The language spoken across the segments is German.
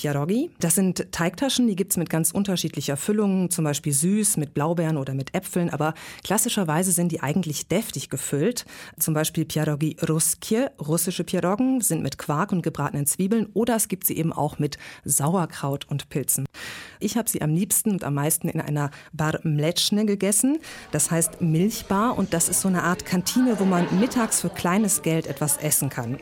Pierogi. Das sind Teigtaschen, die gibt's mit ganz unterschiedlicher Füllung, zum Beispiel süß mit Blaubeeren oder mit Äpfeln, aber klassischerweise sind die eigentlich deftig gefüllt. Zum Beispiel Pierogi Ruskie, russische Pierogen, sind mit Quark und gebratenen Zwiebeln oder es gibt sie eben auch mit Sauerkraut und Pilzen. Ich habe sie am liebsten und am meisten in einer Bar Mleczne gegessen, das heißt Milchbar und das ist so eine Art Kantine, wo man mittags für kleines Geld etwas essen kann.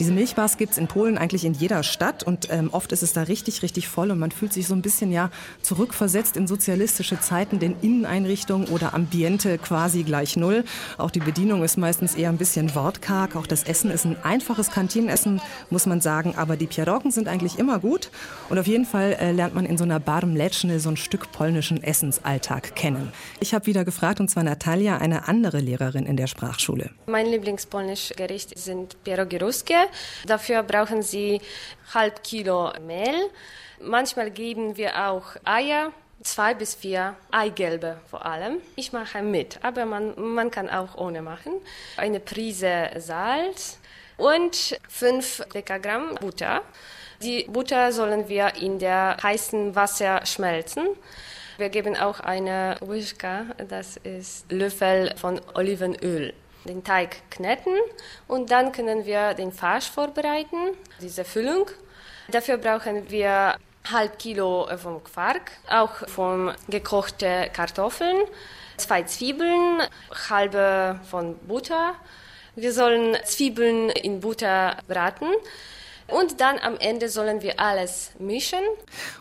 Diese Milchbars gibt's in Polen eigentlich in jeder Stadt und ähm, oft ist es da richtig, richtig voll und man fühlt sich so ein bisschen ja zurückversetzt in sozialistische Zeiten, denn Inneneinrichtung oder Ambiente quasi gleich null. Auch die Bedienung ist meistens eher ein bisschen wortkarg. Auch das Essen ist ein einfaches Kantinenessen, muss man sagen, aber die Pierogen sind eigentlich immer gut und auf jeden Fall äh, lernt man in so einer Bar Mleczny so ein Stück polnischen Essensalltag kennen. Ich habe wieder gefragt und zwar Natalia, eine andere Lehrerin in der Sprachschule. Mein Lieblingspolnisch Gericht sind Pierogi Ruskie. Dafür brauchen Sie halb Kilo Mehl. Manchmal geben wir auch Eier, zwei bis vier Eigelbe vor allem. Ich mache mit, aber man, man kann auch ohne machen. Eine Prise Salz und fünf Dekagramm Butter. Die Butter sollen wir in der heißen Wasser schmelzen. Wir geben auch eine Wischka, das ist Löffel von Olivenöl den Teig kneten und dann können wir den Farsch vorbereiten, diese Füllung. Dafür brauchen wir halb Kilo vom Quark, auch von gekochte Kartoffeln, zwei Zwiebeln, halbe von Butter. Wir sollen Zwiebeln in Butter braten. Und dann am Ende sollen wir alles mischen.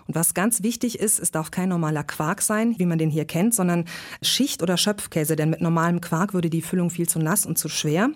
Und was ganz wichtig ist, es darf kein normaler Quark sein, wie man den hier kennt, sondern Schicht- oder Schöpfkäse, denn mit normalem Quark würde die Füllung viel zu nass und zu schwer.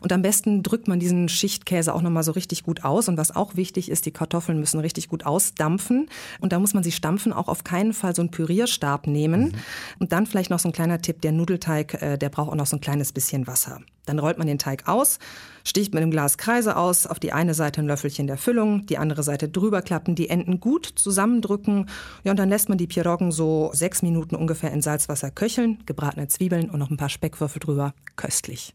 Und am besten drückt man diesen Schichtkäse auch nochmal so richtig gut aus. Und was auch wichtig ist, die Kartoffeln müssen richtig gut ausdampfen. Und da muss man sie stampfen, auch auf keinen Fall so einen Pürierstab nehmen. Mhm. Und dann vielleicht noch so ein kleiner Tipp, der Nudelteig, äh, der braucht auch noch so ein kleines bisschen Wasser. Dann rollt man den Teig aus, sticht mit dem Glas Kreise aus, auf die eine Seite ein Löffelchen der Füllung, die andere Seite drüber klappen, die Enden gut zusammendrücken. Ja, und dann lässt man die Piroggen so sechs Minuten ungefähr in Salzwasser köcheln, gebratene Zwiebeln und noch ein paar Speckwürfel drüber. Köstlich.